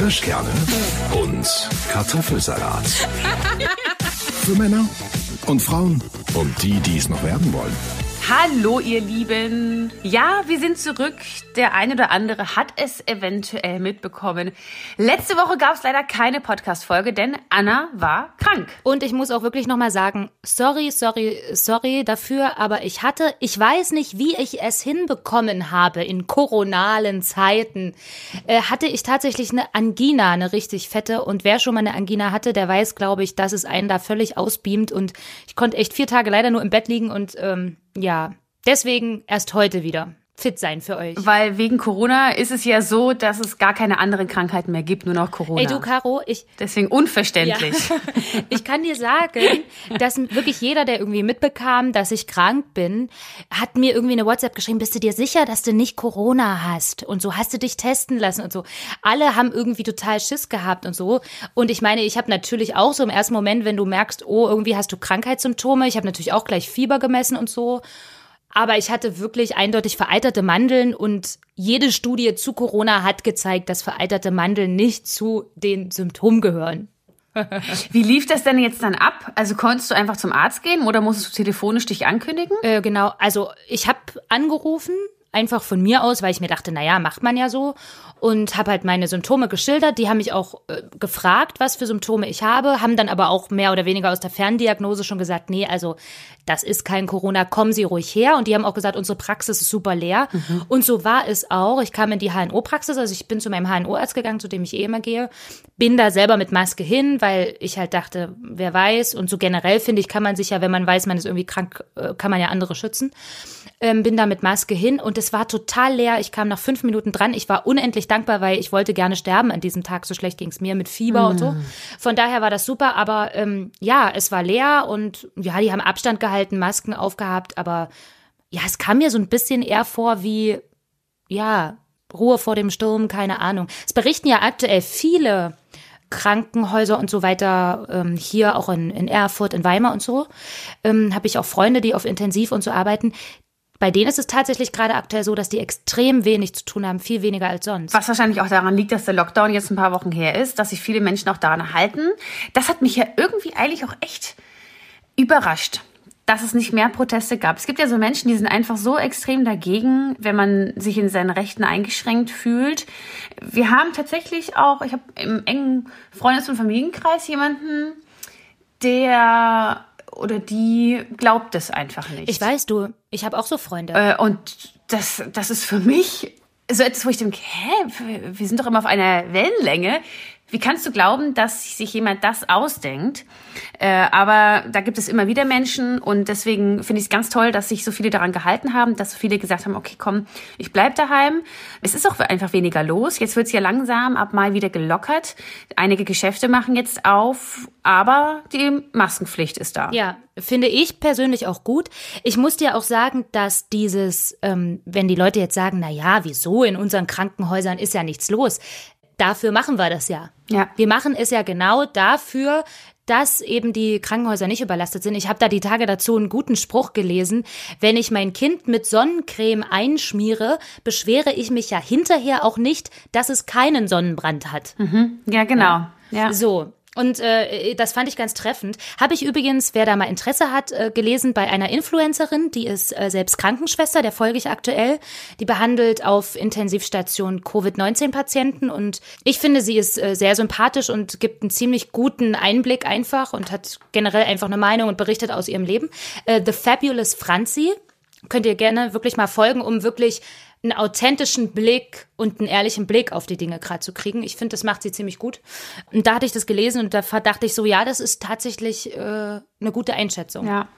Kirschkerne und Kartoffelsalat. Für Männer und Frauen und die, die es noch werden wollen. Hallo, ihr Lieben. Ja, wir sind zurück. Der eine oder andere hat es eventuell mitbekommen. Letzte Woche gab es leider keine Podcast-Folge, denn Anna war krank. Und ich muss auch wirklich nochmal sagen, sorry, sorry, sorry dafür, aber ich hatte, ich weiß nicht, wie ich es hinbekommen habe in koronalen Zeiten, äh, hatte ich tatsächlich eine Angina, eine richtig fette. Und wer schon mal eine Angina hatte, der weiß, glaube ich, dass es einen da völlig ausbeamt. Und ich konnte echt vier Tage leider nur im Bett liegen und ähm, ja, deswegen erst heute wieder fit sein für euch. Weil wegen Corona ist es ja so, dass es gar keine anderen Krankheiten mehr gibt, nur noch Corona. Ey du Caro, ich deswegen unverständlich. Ja. Ich kann dir sagen, dass wirklich jeder, der irgendwie mitbekam, dass ich krank bin, hat mir irgendwie eine WhatsApp geschrieben, bist du dir sicher, dass du nicht Corona hast und so hast du dich testen lassen und so. Alle haben irgendwie total Schiss gehabt und so und ich meine, ich habe natürlich auch so im ersten Moment, wenn du merkst, oh, irgendwie hast du Krankheitssymptome, ich habe natürlich auch gleich Fieber gemessen und so. Aber ich hatte wirklich eindeutig veralterte Mandeln und jede Studie zu Corona hat gezeigt, dass veralterte Mandeln nicht zu den Symptomen gehören. Wie lief das denn jetzt dann ab? Also konntest du einfach zum Arzt gehen oder musstest du telefonisch dich ankündigen? Äh, genau, also ich habe angerufen, einfach von mir aus, weil ich mir dachte, naja, macht man ja so. Und habe halt meine Symptome geschildert. Die haben mich auch äh, gefragt, was für Symptome ich habe, haben dann aber auch mehr oder weniger aus der Ferndiagnose schon gesagt, nee, also das ist kein Corona, kommen Sie ruhig her. Und die haben auch gesagt, unsere Praxis ist super leer. Mhm. Und so war es auch. Ich kam in die HNO-Praxis, also ich bin zu meinem HNO-Arzt gegangen, zu dem ich eh immer gehe, bin da selber mit Maske hin, weil ich halt dachte, wer weiß. Und so generell finde ich, kann man sich ja, wenn man weiß, man ist irgendwie krank, äh, kann man ja andere schützen ähm, bin da mit Maske hin und es war total leer. Ich kam nach fünf Minuten dran. Ich war unendlich dankbar, weil ich wollte gerne sterben an diesem Tag. So schlecht ging es mir mit Fieber mhm. und so. Mhm. Von daher war das super. Aber ähm, ja, es war leer und ja, die haben Abstand gehalten, Masken aufgehabt. Aber ja, es kam mir so ein bisschen eher vor wie, ja, Ruhe vor dem Sturm, keine Ahnung. Es berichten ja aktuell viele Krankenhäuser und so weiter, ähm, hier auch in, in Erfurt, in Weimar und so, ähm, habe ich auch Freunde, die auf Intensiv und so arbeiten, bei denen ist es tatsächlich gerade aktuell so, dass die extrem wenig zu tun haben, viel weniger als sonst. Was wahrscheinlich auch daran liegt, dass der Lockdown jetzt ein paar Wochen her ist, dass sich viele Menschen auch daran halten. Das hat mich ja irgendwie eigentlich auch echt überrascht dass es nicht mehr Proteste gab. Es gibt ja so Menschen, die sind einfach so extrem dagegen, wenn man sich in seinen Rechten eingeschränkt fühlt. Wir haben tatsächlich auch, ich habe im engen Freundes- und Familienkreis jemanden, der oder die glaubt es einfach nicht. Ich weiß, du, ich habe auch so Freunde. Äh, und das, das ist für mich so etwas, wo ich denke, hä, wir sind doch immer auf einer Wellenlänge. Wie kannst du glauben, dass sich jemand das ausdenkt? Äh, aber da gibt es immer wieder Menschen und deswegen finde ich es ganz toll, dass sich so viele daran gehalten haben, dass so viele gesagt haben, okay, komm, ich bleib daheim. Es ist auch einfach weniger los. Jetzt wird es ja langsam ab Mai wieder gelockert. Einige Geschäfte machen jetzt auf, aber die Maskenpflicht ist da. Ja, finde ich persönlich auch gut. Ich muss dir auch sagen, dass dieses, ähm, wenn die Leute jetzt sagen, na ja, wieso in unseren Krankenhäusern ist ja nichts los dafür machen wir das ja. Ja. Wir machen es ja genau dafür, dass eben die Krankenhäuser nicht überlastet sind. Ich habe da die Tage dazu einen guten Spruch gelesen. Wenn ich mein Kind mit Sonnencreme einschmiere, beschwere ich mich ja hinterher auch nicht, dass es keinen Sonnenbrand hat. Mhm. Ja, genau. Ja. ja. So, und äh, das fand ich ganz treffend. Habe ich übrigens, wer da mal Interesse hat, äh, gelesen bei einer Influencerin, die ist äh, selbst Krankenschwester, der folge ich aktuell. Die behandelt auf Intensivstation Covid-19-Patienten und ich finde, sie ist äh, sehr sympathisch und gibt einen ziemlich guten Einblick einfach und hat generell einfach eine Meinung und berichtet aus ihrem Leben. Äh, The Fabulous Franzi könnt ihr gerne wirklich mal folgen, um wirklich einen authentischen Blick und einen ehrlichen Blick auf die Dinge gerade zu kriegen. Ich finde, das macht sie ziemlich gut. Und da hatte ich das gelesen und da dachte ich so, ja, das ist tatsächlich äh, eine gute Einschätzung. Ja.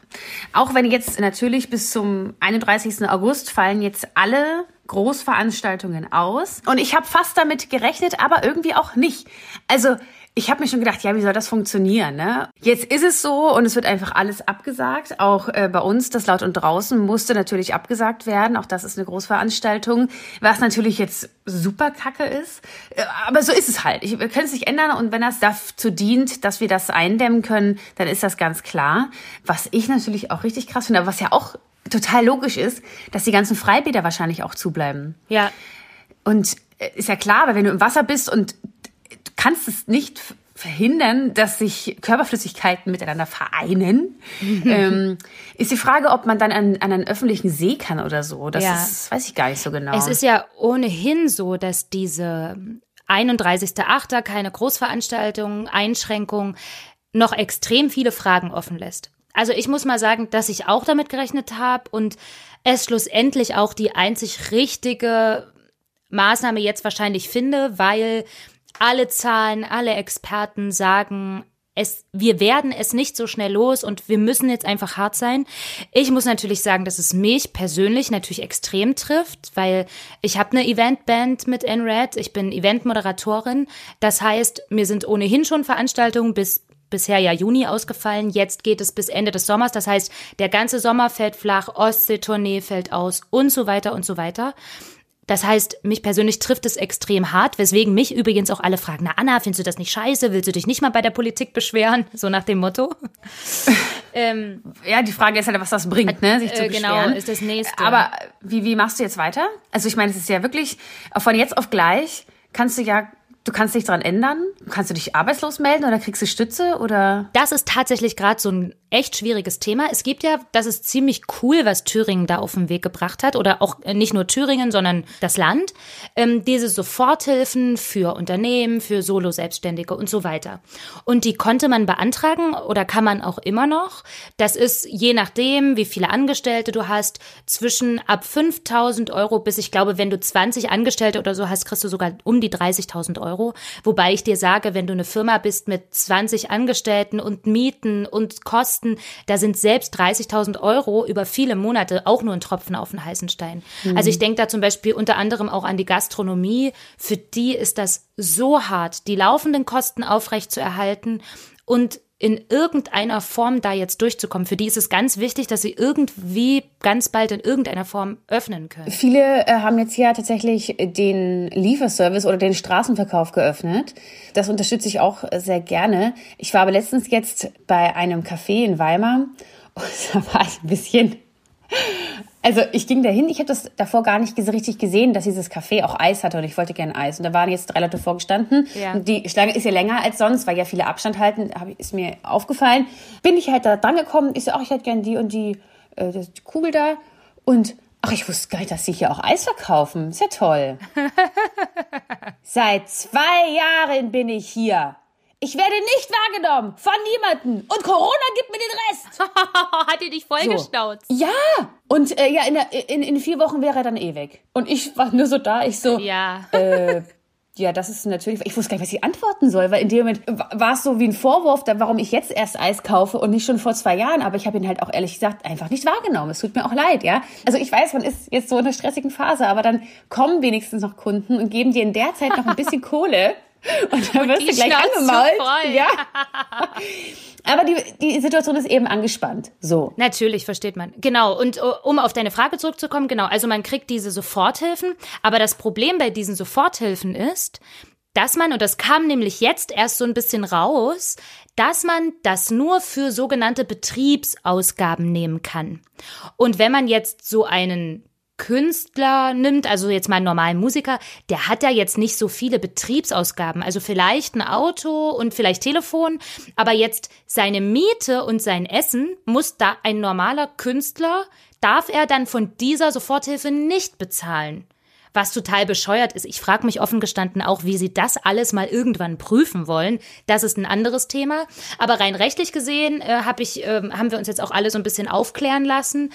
Auch wenn jetzt natürlich bis zum 31. August fallen jetzt alle Großveranstaltungen aus. Und ich habe fast damit gerechnet, aber irgendwie auch nicht. Also ich habe mir schon gedacht, ja, wie soll das funktionieren? Ne? Jetzt ist es so und es wird einfach alles abgesagt. Auch äh, bei uns, das Laut und Draußen, musste natürlich abgesagt werden. Auch das ist eine Großveranstaltung, was natürlich jetzt super kacke ist. Äh, aber so ist es halt. Ich, wir können es nicht ändern und wenn das dazu dient, dass wir das eindämmen können, dann ist das ganz klar. Was ich natürlich auch richtig krass finde, aber was ja auch total logisch ist, dass die ganzen Freibäder wahrscheinlich auch zubleiben. Ja. Und äh, ist ja klar, weil wenn du im Wasser bist und kannst es nicht verhindern, dass sich Körperflüssigkeiten miteinander vereinen. ähm, ist die Frage, ob man dann an, an einen öffentlichen See kann oder so. Das Ja. ist, weiß ich gar nicht so genau. Es ist ja ohnehin so, dass diese 31.8. keine Großveranstaltungen, Einschränkungen noch extrem viele Fragen offen lässt. Also ich muss mal sagen, dass ich auch damit gerechnet habe und es schlussendlich auch die einzig richtige Maßnahme jetzt wahrscheinlich finde, weil alle Zahlen, alle Experten sagen, es, wir werden es nicht so schnell los und wir müssen jetzt einfach hart sein. Ich muss natürlich sagen, dass es mich persönlich natürlich extrem trifft, weil ich habe eine Eventband mit NRED, ich bin Eventmoderatorin. Das heißt, mir sind ohnehin schon Veranstaltungen bis bisher ja Juni ausgefallen. Jetzt geht es bis Ende des Sommers. Das heißt, der ganze Sommer fällt flach, Ostseetournee fällt aus und so weiter und so weiter. Das heißt, mich persönlich trifft es extrem hart, weswegen mich übrigens auch alle fragen, na Anna, findest du das nicht scheiße? Willst du dich nicht mal bei der Politik beschweren? So nach dem Motto. ähm, ja, die Frage ist halt, was das bringt, ne? sich zu äh, genau, beschweren. ist das nächste. Aber wie, wie machst du jetzt weiter? Also ich meine, es ist ja wirklich, von jetzt auf gleich kannst du ja, du kannst dich dran ändern. Kannst du dich arbeitslos melden oder kriegst du Stütze oder? Das ist tatsächlich gerade so ein echt schwieriges Thema. Es gibt ja, das ist ziemlich cool, was Thüringen da auf den Weg gebracht hat oder auch äh, nicht nur Thüringen, sondern das Land. Ähm, diese Soforthilfen für Unternehmen, für Solo-Selbstständige und so weiter. Und die konnte man beantragen oder kann man auch immer noch. Das ist je nachdem, wie viele Angestellte du hast, zwischen ab 5000 Euro bis ich glaube, wenn du 20 Angestellte oder so hast, kriegst du sogar um die 30.000 Euro. Wobei ich dir sage, wenn du eine Firma bist mit 20 Angestellten und Mieten und Kosten, da sind selbst 30.000 Euro über viele Monate auch nur ein Tropfen auf den heißen Stein. Also ich denke da zum Beispiel unter anderem auch an die Gastronomie. Für die ist das so hart, die laufenden Kosten aufrechtzuerhalten und in irgendeiner Form da jetzt durchzukommen. Für die ist es ganz wichtig, dass sie irgendwie ganz bald in irgendeiner Form öffnen können. Viele äh, haben jetzt ja tatsächlich den Lieferservice oder den Straßenverkauf geöffnet. Das unterstütze ich auch sehr gerne. Ich war aber letztens jetzt bei einem Café in Weimar und da war ich ein bisschen also ich ging dahin, ich habe das davor gar nicht so richtig gesehen, dass dieses Café auch Eis hatte und ich wollte gerne Eis. Und da waren jetzt drei Leute vorgestanden. Ja. Und die Schlange ist ja länger als sonst, weil ja viele Abstand halten, ich- ist mir aufgefallen. Bin ich halt da dran gekommen, ich so, ach, ich hätte gerne die und die, äh, die Kugel da. Und ach, ich wusste gar nicht, dass sie hier auch Eis verkaufen. Ist ja toll. Seit zwei Jahren bin ich hier. Ich werde nicht wahrgenommen von niemandem. Und Corona gibt mir den Rest. Hat ihr dich vollgestauzt? Ja, und äh, ja, in, der, in, in vier Wochen wäre er dann eh weg. Und ich war nur so da, ich so, Ja. äh, ja, das ist natürlich, ich wusste gar nicht, was ich antworten soll, weil in dem Moment wa- war es so wie ein Vorwurf, warum ich jetzt erst Eis kaufe und nicht schon vor zwei Jahren. Aber ich habe ihn halt auch ehrlich gesagt einfach nicht wahrgenommen. Es tut mir auch leid, ja. Also ich weiß, man ist jetzt so in einer stressigen Phase, aber dann kommen wenigstens noch Kunden und geben dir in der Zeit noch ein bisschen Kohle. Und dann wirst die du gleich Schnauze angemault. voll. Ja. Aber die, die Situation ist eben angespannt. So. Natürlich, versteht man. Genau. Und uh, um auf deine Frage zurückzukommen, genau. Also man kriegt diese Soforthilfen. Aber das Problem bei diesen Soforthilfen ist, dass man, und das kam nämlich jetzt erst so ein bisschen raus, dass man das nur für sogenannte Betriebsausgaben nehmen kann. Und wenn man jetzt so einen Künstler nimmt, also jetzt mal einen normalen Musiker, der hat ja jetzt nicht so viele Betriebsausgaben. Also vielleicht ein Auto und vielleicht Telefon, aber jetzt seine Miete und sein Essen muss da ein normaler Künstler, darf er dann von dieser Soforthilfe nicht bezahlen. Was total bescheuert ist. Ich frage mich offen gestanden auch, wie sie das alles mal irgendwann prüfen wollen. Das ist ein anderes Thema. Aber rein rechtlich gesehen äh, hab ich, äh, haben wir uns jetzt auch alle so ein bisschen aufklären lassen,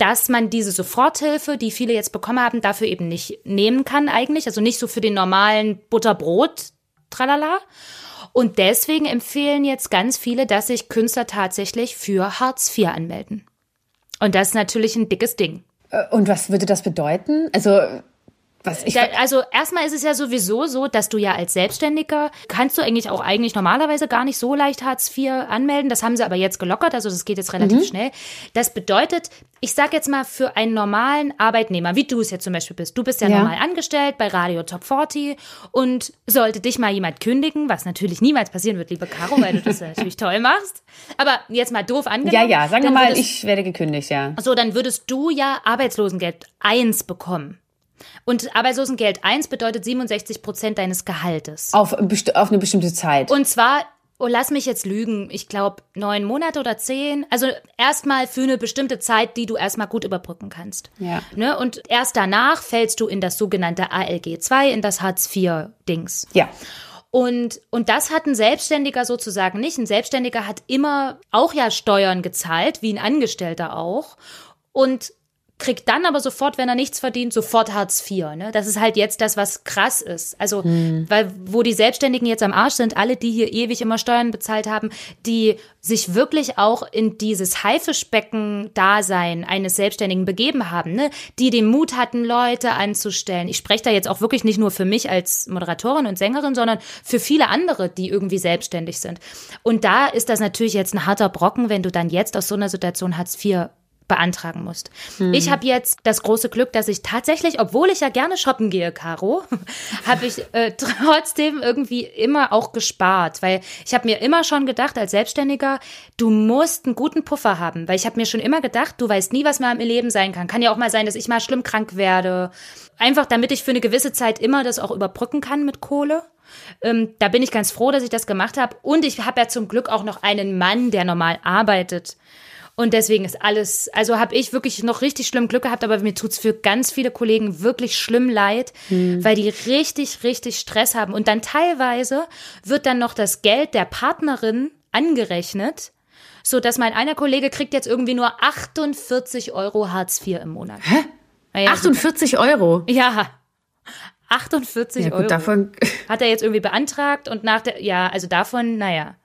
dass man diese Soforthilfe, die viele jetzt bekommen haben, dafür eben nicht nehmen kann eigentlich. Also nicht so für den normalen Butterbrot, tralala. Und deswegen empfehlen jetzt ganz viele, dass sich Künstler tatsächlich für Hartz IV anmelden. Und das ist natürlich ein dickes Ding. Äh, Und was würde das bedeuten? Also, was ich. Da, also erstmal ist es ja sowieso so, dass du ja als Selbstständiger kannst du eigentlich auch eigentlich normalerweise gar nicht so leicht Hartz IV anmelden. Das haben sie aber jetzt gelockert, also das geht jetzt relativ schnell. Das bedeutet, ich sag jetzt mal für einen normalen Arbeitnehmer, wie du es jetzt zum Beispiel bist. Du bist ja, Ja. normal angestellt bei Radio Top 40 und sollte dich mal jemand kündigen, was natürlich niemals passieren wird, liebe Caro, weil du das natürlich toll machst. Aber jetzt mal doof angenommen. ja, ja, sagen wir mal, würdest- ich werde gekündigt, ja. so, dann würdest du ja Arbeitslosengeld 1 bekommen. Und Arbeitslosengeld 1 bedeutet 67 Prozent deines Gehaltes. Auf, auf eine bestimmte Zeit. Und zwar, oh, lass mich jetzt lügen, ich glaube neun Monate oder zehn. Also erstmal für eine bestimmte Zeit, die du erstmal gut überbrücken kannst. Ja. Ne? Und erst danach fällst du in das sogenannte ALG 2, in das Hartz IV-Dings. ja. Und, und das hat ein Selbstständiger sozusagen nicht. Ein Selbstständiger hat immer auch ja Steuern gezahlt, wie ein Angestellter auch. Und kriegt dann aber sofort, wenn er nichts verdient, sofort Hartz IV. Ne? Das ist halt jetzt das, was krass ist. Also, weil wo die Selbstständigen jetzt am Arsch sind, alle, die hier ewig immer Steuern bezahlt haben, die sich wirklich auch in dieses Haifischbecken-Dasein eines Selbstständigen begeben haben, ne? die den Mut hatten, Leute anzustellen. Ich spreche da jetzt auch wirklich nicht nur für mich als Moderatorin und Sängerin, sondern für viele andere, die irgendwie selbstständig sind. Und da ist das natürlich jetzt ein harter Brocken, wenn du dann jetzt aus so einer Situation Hartz IV beantragen musst. Ich habe jetzt das große Glück, dass ich tatsächlich, obwohl ich ja gerne shoppen gehe, Caro, habe ich äh, trotzdem irgendwie immer auch gespart, weil ich habe mir immer schon gedacht als Selbstständiger, du musst einen guten Puffer haben, weil ich habe mir schon immer gedacht, du weißt nie, was mal im Leben sein kann. Kann ja auch mal sein, dass ich mal schlimm krank werde, einfach damit ich für eine gewisse Zeit immer das auch überbrücken kann mit Kohle. Ähm, da bin ich ganz froh, dass ich das gemacht habe. Und ich habe ja zum Glück auch noch einen Mann, der normal arbeitet. Und deswegen ist alles, also habe ich wirklich noch richtig schlimm Glück gehabt, aber mir tut's für ganz viele Kollegen wirklich schlimm leid, weil die richtig, richtig Stress haben. Und dann teilweise wird dann noch das Geld der Partnerin angerechnet, so dass mein einer Kollege kriegt jetzt irgendwie nur 48 Euro Hartz IV im Monat. Hä? Naja, 48 Euro. ja. 48 Ja, Euro. gut, davon. Hat er jetzt irgendwie beantragt und nach der, ja, also davon, naja.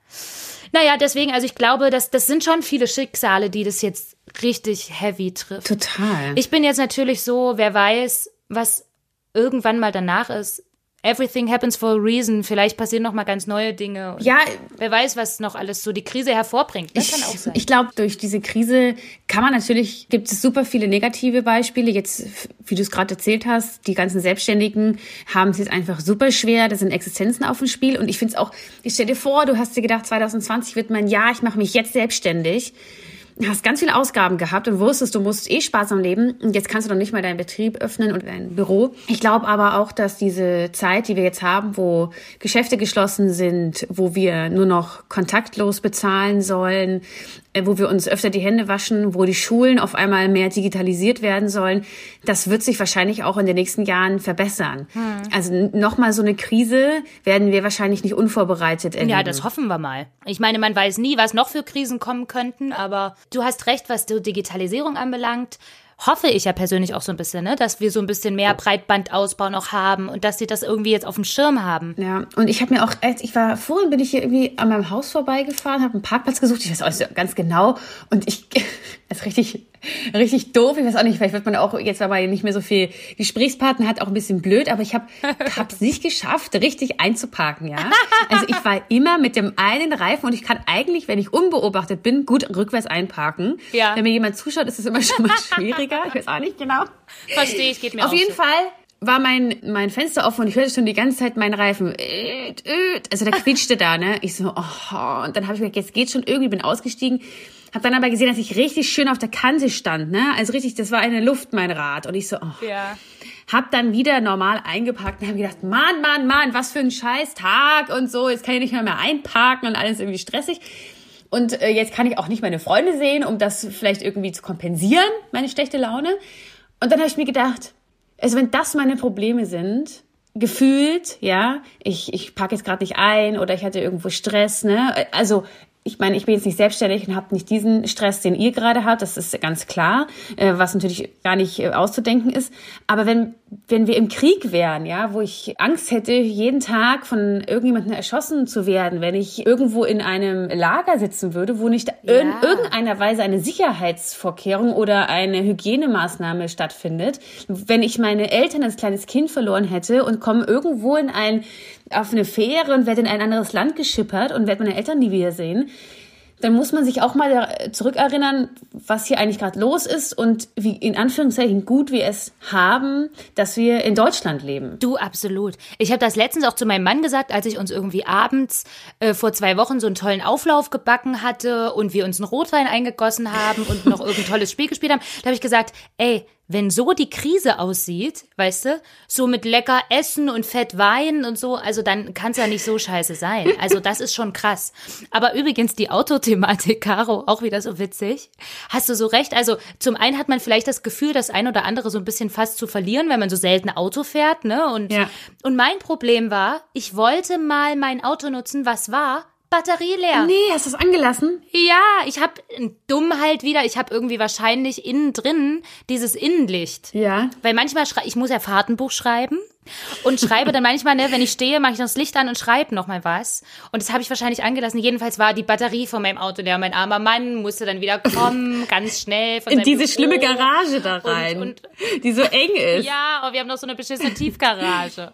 Naja, deswegen, also ich glaube, dass das sind schon viele Schicksale, die das jetzt richtig heavy trifft. Total. Ich bin jetzt natürlich so, wer weiß, was irgendwann mal danach ist. Everything happens for a reason. Vielleicht passieren noch mal ganz neue Dinge. Und ja, Wer weiß, was noch alles so die Krise hervorbringt. Das kann auch sein. Ich glaube, durch diese Krise kann man natürlich, gibt es super viele negative Beispiele. Jetzt, wie du es gerade erzählt hast, die ganzen Selbstständigen haben es jetzt einfach super schwer. Da sind Existenzen auf dem Spiel. Und ich finde es auch, ich stell dir vor, du hast dir gedacht, 2020 wird mein Jahr, ich mache mich jetzt selbstständig. Hast ganz viele Ausgaben gehabt und wusstest, du musst eh sparsam leben. Und jetzt kannst du noch nicht mal deinen Betrieb öffnen und dein Büro. Ich glaube aber auch, dass diese Zeit, die wir jetzt haben, wo Geschäfte geschlossen sind, wo wir nur noch kontaktlos bezahlen sollen, wo wir uns öfter die Hände waschen, wo die Schulen auf einmal mehr digitalisiert werden sollen, das wird sich wahrscheinlich auch in den nächsten Jahren verbessern. Also nochmal so eine Krise werden wir wahrscheinlich nicht unvorbereitet erleben. Ja, das hoffen wir mal. Ich meine, man weiß nie, was noch für Krisen kommen könnten, aber du hast recht, was die Digitalisierung anbelangt. Hoffe ich ja persönlich auch so ein bisschen, ne? dass wir so ein bisschen mehr Breitbandausbau noch haben und dass sie das irgendwie jetzt auf dem Schirm haben. Ja, und ich habe mir auch, ich war, vorhin bin ich hier irgendwie an meinem Haus vorbeigefahren, habe einen Parkplatz gesucht, ich weiß auch nicht ganz genau. Und ich, das ist richtig, richtig doof, ich weiß auch nicht, vielleicht wird man auch jetzt, weil man nicht mehr so viel Gesprächspartner hat, auch ein bisschen blöd, aber ich habe es nicht geschafft, richtig einzuparken, ja. Also ich war immer mit dem einen Reifen und ich kann eigentlich, wenn ich unbeobachtet bin, gut rückwärts einparken. Ja. Wenn mir jemand zuschaut, ist es immer schon mal schwieriger. Ich weiß auch nicht genau. Verstehe ich, geht mir Auf jeden so. Fall war mein, mein Fenster offen und ich hörte schon die ganze Zeit meinen Reifen. Also der quietschte da, ne? Ich so, oh. Und dann habe ich mir gedacht, jetzt geht's schon irgendwie, bin ausgestiegen. Hab dann aber gesehen, dass ich richtig schön auf der Kante stand, ne? Also richtig, das war eine Luft, mein Rad. Und ich so, oh. Ja. Hab dann wieder normal eingepackt und habe gedacht, Mann, Mann, Mann, was für ein scheiß Tag und so. Jetzt kann ich nicht mehr, mehr einparken und alles irgendwie stressig. Und äh, jetzt kann ich auch nicht meine Freunde sehen, um das vielleicht irgendwie zu kompensieren, meine schlechte Laune. Und dann habe ich mir gedacht, also wenn das meine Probleme sind, gefühlt, ja, ich, ich packe jetzt gerade nicht ein oder ich hatte irgendwo Stress, ne? Also ich meine, ich bin jetzt nicht selbstständig und habe nicht diesen Stress, den ihr gerade habt, das ist ganz klar, äh, was natürlich gar nicht äh, auszudenken ist. Aber wenn, wenn wir im Krieg wären, ja, wo ich Angst hätte, jeden Tag von irgendjemandem erschossen zu werden, wenn ich irgendwo in einem Lager sitzen würde, wo nicht in Ja. irgendeiner Weise eine Sicherheitsvorkehrung oder eine Hygienemaßnahme stattfindet, wenn ich meine Eltern als kleines Kind verloren hätte und komme irgendwo in ein auf eine Fähre und werde in ein anderes Land geschippert und werde meine Eltern nie wiedersehen, dann muss man sich auch mal zurückerinnern, was hier eigentlich gerade los ist und wie in Anführungszeichen gut wir es haben, dass wir in Deutschland leben. Du, absolut. Ich habe das letztens auch zu meinem Mann gesagt, als ich uns irgendwie abends äh, vor zwei Wochen so einen tollen Auflauf gebacken hatte und wir uns einen Rotwein eingegossen haben und noch irgendein tolles Spiel gespielt haben. Da habe ich gesagt, ey, wenn so die Krise aussieht, weißt du, so mit lecker Essen und Fett Wein und so, also dann kann es ja nicht so scheiße sein. Also das ist schon krass. Aber übrigens die Autothematik, Caro, auch wieder so witzig. Hast du so recht? Also zum einen hat man vielleicht das Gefühl, das ein oder andere so ein bisschen fast zu verlieren, wenn man so selten Auto fährt, ne? Und, Ja. und mein Problem war, ich wollte mal mein Auto nutzen, was war? Batterie leer. Nee, hast du es angelassen? Ja, ich habe dumm halt wieder, ich habe irgendwie wahrscheinlich innen drin dieses Innenlicht. Ja. Weil manchmal schrei ich muss ja Fahrtenbuch schreiben und schreibe dann manchmal, ne, wenn ich stehe, mache ich noch das Licht an und schreibe noch mal was. Und das habe ich wahrscheinlich angelassen. Jedenfalls war die Batterie von meinem Auto leer. Mein armer Mann musste dann wieder kommen, ganz schnell In diese Büro. schlimme Garage da Und- rein, und- die so eng ist. Ja, aber wir haben noch so eine beschissene Tiefgarage.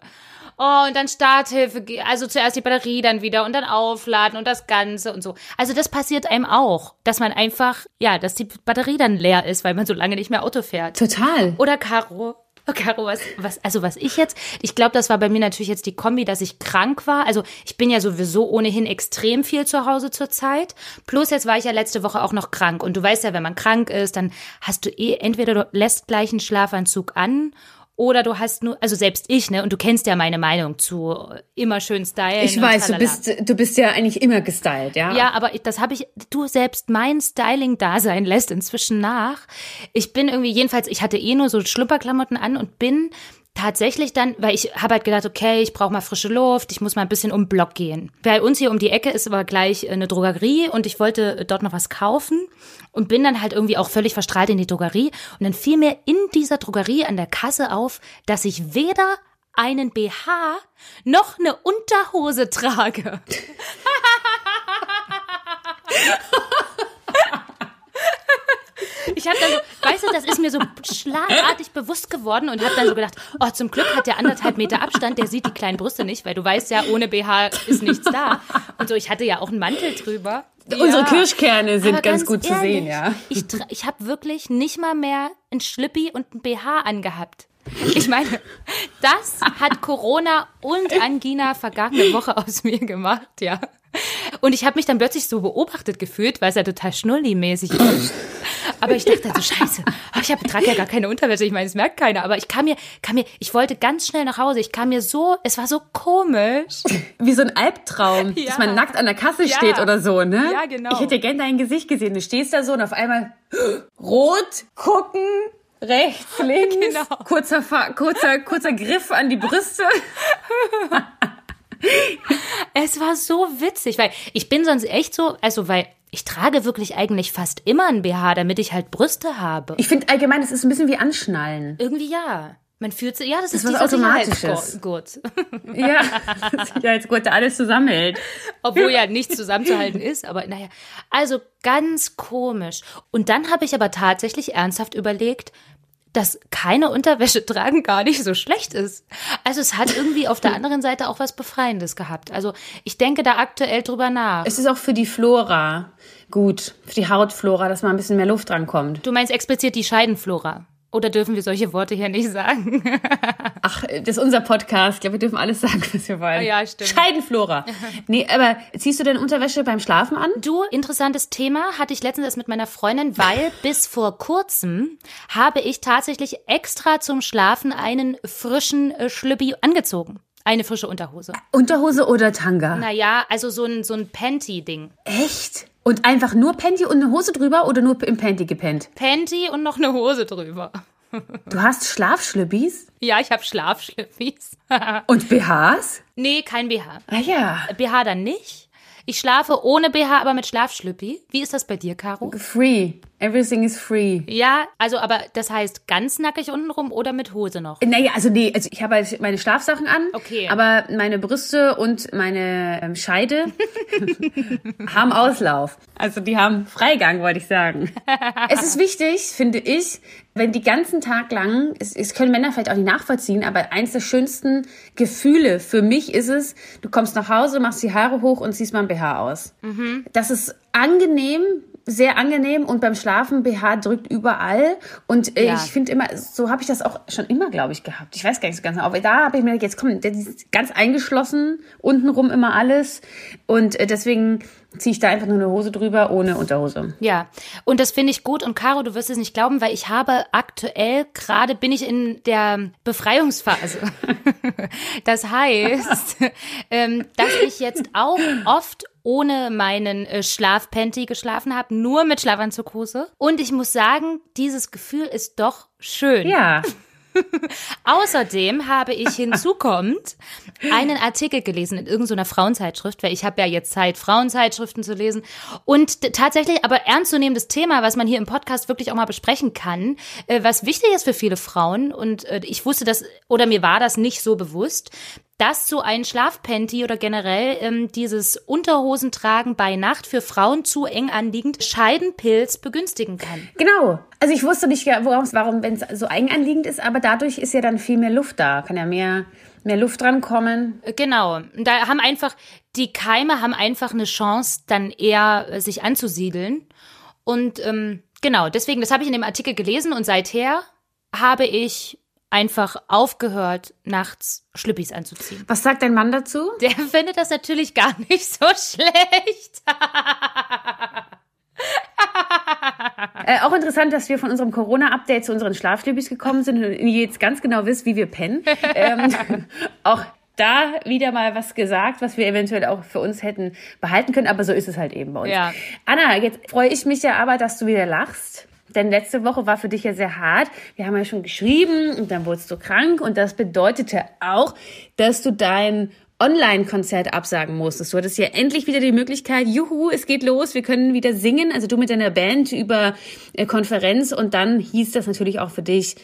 Oh, und dann Starthilfe, also zuerst die Batterie dann wieder und dann aufladen und das Ganze und so. Also das passiert einem auch, dass man einfach, ja, dass die Batterie dann leer ist, weil man so lange nicht mehr Auto fährt. Total. Oder Caro. Oh, Caro, was, was, also was ich jetzt, ich glaube, das war bei mir natürlich jetzt die Kombi, dass ich krank war. Also ich bin ja sowieso ohnehin extrem viel zu Hause zurzeit. Plus jetzt war ich ja letzte Woche auch noch krank. Und du weißt ja, wenn man krank ist, dann hast du eh, entweder du lässt gleich einen Schlafanzug an oder du hast nur, also selbst ich, ne, und du kennst ja meine Meinung zu immer schön stylen. Ich weiß, du bist, du bist ja eigentlich immer gestylt, ja? Ja, aber das habe ich, du selbst mein Styling-Dasein lässt inzwischen nach. Ich bin irgendwie, jedenfalls, ich hatte eh nur so Schlupperklamotten an und bin tatsächlich dann, weil ich habe halt gedacht, okay, ich brauche mal frische Luft, ich muss mal ein bisschen um den Block gehen. Bei uns hier um die Ecke ist aber gleich eine Drogerie und ich wollte dort noch was kaufen und bin dann halt irgendwie auch völlig verstrahlt in die Drogerie und dann fiel mir in dieser Drogerie an der Kasse auf, dass ich weder einen BH noch eine Unterhose trage. Ich habe dann so, weißt du, das ist mir so schlagartig bewusst geworden und habe dann so gedacht, oh, zum Glück hat der anderthalb Meter Abstand, der sieht die kleinen Brüste nicht, weil du weißt ja, ohne BH ist nichts da. Und so, ich hatte ja auch einen Mantel drüber. Unsere Ja. Kirschkerne sind Aber ganz, gut zu ehrlich, sehen, ja. Ich, ich habe wirklich nicht mal mehr ein Schlippi und ein BH angehabt. Ich meine, das hat Corona und Angina vergangene Woche aus mir gemacht, ja. Und ich habe mich dann plötzlich so beobachtet gefühlt, weil es ja total schnulli-mäßig ist. Aber ich dachte so, scheiße, oh, ich hab, trage ja gar keine Unterwäsche, ich meine, es merkt keiner. Aber ich kam mir, kam mir, ich wollte ganz schnell nach Hause. Ich kam mir so, es war so komisch. Wie so ein Albtraum, Ja. dass man nackt an der Kasse Ja. steht oder so, ne? Ja, genau. Ich hätte gern dein Gesicht gesehen. Du stehst da so und auf einmal rot, gucken, rechts, links, Genau. kurzer, kurzer, kurzer Griff an die Brüste. Es war so witzig, weil ich bin sonst echt so, also weil ich trage wirklich eigentlich fast immer ein BH, damit ich halt Brüste habe. Ich finde allgemein, es ist ein bisschen wie Anschnallen. Irgendwie ja. Man fühlt sich, ja, das ist was Automatisches. Sicherheitsgurt. Ja, ja, jetzt gut, alles zusammenhält. Obwohl ja nichts zusammenzuhalten ist, aber naja. Also ganz komisch. Und dann habe ich aber tatsächlich ernsthaft überlegt, dass keine Unterwäsche tragen gar nicht so schlecht ist. Also es hat irgendwie auf der anderen Seite auch was Befreiendes gehabt. Also ich denke da aktuell drüber nach. Es ist auch für die Flora gut, für die Hautflora, dass mal ein bisschen mehr Luft drankommt. Du meinst explizit die Scheidenflora. Oder dürfen wir solche Worte hier nicht sagen? Ach, das ist unser Podcast. Ich glaube, wir dürfen alles sagen, was wir wollen. Ah ja, stimmt. Scheidenflora. Nee, aber ziehst du denn Unterwäsche beim Schlafen an? Du, interessantes Thema, hatte ich letztens erst mit meiner Freundin, weil bis vor kurzem habe ich tatsächlich extra zum Schlafen einen frischen äh, Schlüppi angezogen. Eine frische Unterhose. Unterhose oder Tanga? Naja, also so ein, so ein Panty-Ding. Echt? Und einfach nur Panty und eine Hose drüber oder nur im Panty gepennt? Panty und noch eine Hose drüber. Du hast Schlafschlüppis Ja, ich habe Schlafschlüppis. und BHs? nee, kein BH. Ah ja. BH dann nicht. Ich schlafe ohne BH, aber mit Schlafschlüppi. Wie ist das bei dir, Caro? Free. Everything is free. Ja, also aber das heißt ganz nackig untenrum oder mit Hose noch? Naja, also nee, also ich habe halt meine Schlafsachen an, Okay. aber meine Brüste und meine ähm, Scheide haben Auslauf. Also die haben Freigang, wollte ich sagen. es ist wichtig, finde ich, wenn die ganzen Tag lang, es, es können Männer vielleicht auch nicht nachvollziehen, aber eins der schönsten Gefühle für mich ist es, du kommst nach Hause, machst die Haare hoch und ziehst mal ein BH aus. Das ist angenehm sehr angenehm und beim Schlafen BH drückt überall und äh, Ja. ich finde immer, so habe ich das auch schon immer, glaube ich, gehabt. Ich weiß gar nicht so ganz genau, aber da habe ich mir gedacht, jetzt komm, der ist ganz eingeschlossen, untenrum immer alles und äh, deswegen ziehe ich da einfach nur eine Hose drüber ohne Unterhose. Ja, und das finde ich gut. Und Caro, du wirst es nicht glauben, weil ich habe aktuell gerade bin ich in der Befreiungsphase. Das heißt, ähm, dass ich jetzt auch oft ohne meinen äh, Schlafpanty geschlafen habe, nur mit Schlafanzughose. Und ich muss sagen, dieses Gefühl ist doch schön. Ja, Außerdem habe ich hinzukommt einen Artikel gelesen in irgendeiner Frauenzeitschrift, weil ich habe ja jetzt Zeit, Frauenzeitschriften zu lesen. Und tatsächlich aber ernstzunehmendes Thema, was man hier im Podcast wirklich auch mal besprechen kann, äh, was wichtig ist für viele Frauen. Und äh, ich wusste das, oder mir war das nicht so bewusst, dass so ein Schlafpanty oder generell ähm, dieses Unterhosentragen bei Nacht für Frauen zu eng anliegend Scheidenpilz begünstigen kann. genau. Also ich wusste nicht, woraum, warum, wenn es so eigenanliegend ist, aber dadurch ist ja dann viel mehr Luft da, kann ja mehr, mehr Luft dran kommen. Genau. Da haben einfach, die Keime haben einfach eine Chance, dann eher äh, sich anzusiedeln. Und ähm, genau, deswegen, das habe ich in dem Artikel gelesen und seither habe ich einfach aufgehört, nachts Schlüppis anzuziehen. Was sagt dein Mann dazu? Der findet das natürlich gar nicht so schlecht. Äh, auch interessant, dass wir von unserem Corona-Update zu unseren Schlafstübis gekommen sind und ihr jetzt ganz genau wisst, wie wir pennen. ähm, auch da wieder mal was gesagt, was wir eventuell auch für uns hätten behalten können, aber so ist es halt eben bei uns. Ja. Anna, jetzt freue ich mich ja aber, dass du wieder lachst. Denn letzte Woche war für dich ja sehr hart. Wir haben ja schon geschrieben und dann wurdest du krank und das bedeutete auch, dass du dein Online-Konzert absagen musstest. Du hattest ja endlich wieder die Möglichkeit, juhu, es geht los, wir können wieder singen, also du mit deiner Band über äh, Konferenz und dann hieß das natürlich auch für dich,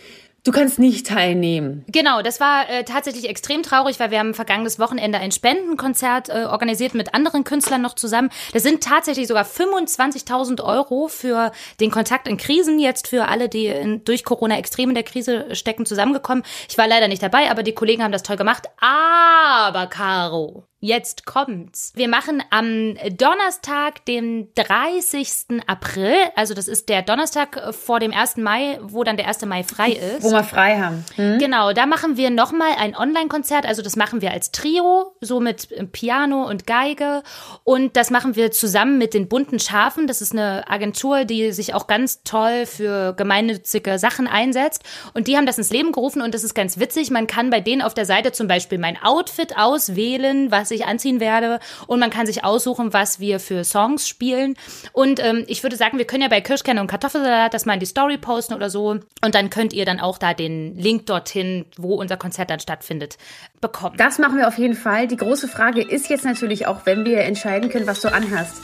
du kannst nicht teilnehmen. Genau, das war äh, tatsächlich extrem traurig, weil wir haben vergangenes Wochenende ein Spendenkonzert äh, organisiert mit anderen Künstlern noch zusammen. Das sind tatsächlich sogar 25.000 Euro für den Kontakt in Krisen, jetzt für alle, die in, durch Corona extrem in der Krise stecken, zusammengekommen. Ich war leider nicht dabei, aber die Kollegen haben das toll gemacht. Aber, Caro, Jetzt kommt's. Wir machen am Donnerstag, dem 30. April, also das ist der Donnerstag vor dem 1. Mai, wo dann der 1. Mai frei ist. Wo wir frei haben. Hm? Genau, da machen wir nochmal ein Online-Konzert. Also das machen wir als Trio, so mit äh, Piano und Geige. Und das machen wir zusammen mit den Bunten Schafen. Das ist eine Agentur, die sich auch ganz toll für gemeinnützige Sachen einsetzt. Und die haben das ins Leben gerufen und das ist ganz witzig. Man kann bei denen auf der Seite zum Beispiel mein Outfit auswählen, was ich anziehen werde. Und man kann sich aussuchen, was wir für Songs spielen. Und ähm, ich würde sagen, wir können ja bei Kirschkerne und Kartoffelsalat das mal in die Story posten oder so. Und dann könnt ihr dann auch da den Link dorthin, wo unser Konzert dann stattfindet, bekommen. Das machen wir auf jeden Fall. Die große Frage ist jetzt natürlich auch, wenn wir entscheiden können, was du anhast.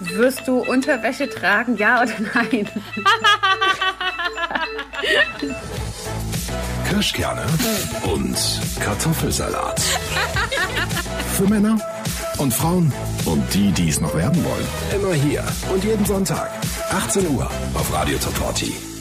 Wirst du Unterwäsche tragen, ja oder nein? Kirschkerne und Kartoffelsalat. Für Männer und Frauen und die, die es noch werden wollen. Immer hier und jeden Sonntag, 18 Uhr auf Radio Top 40.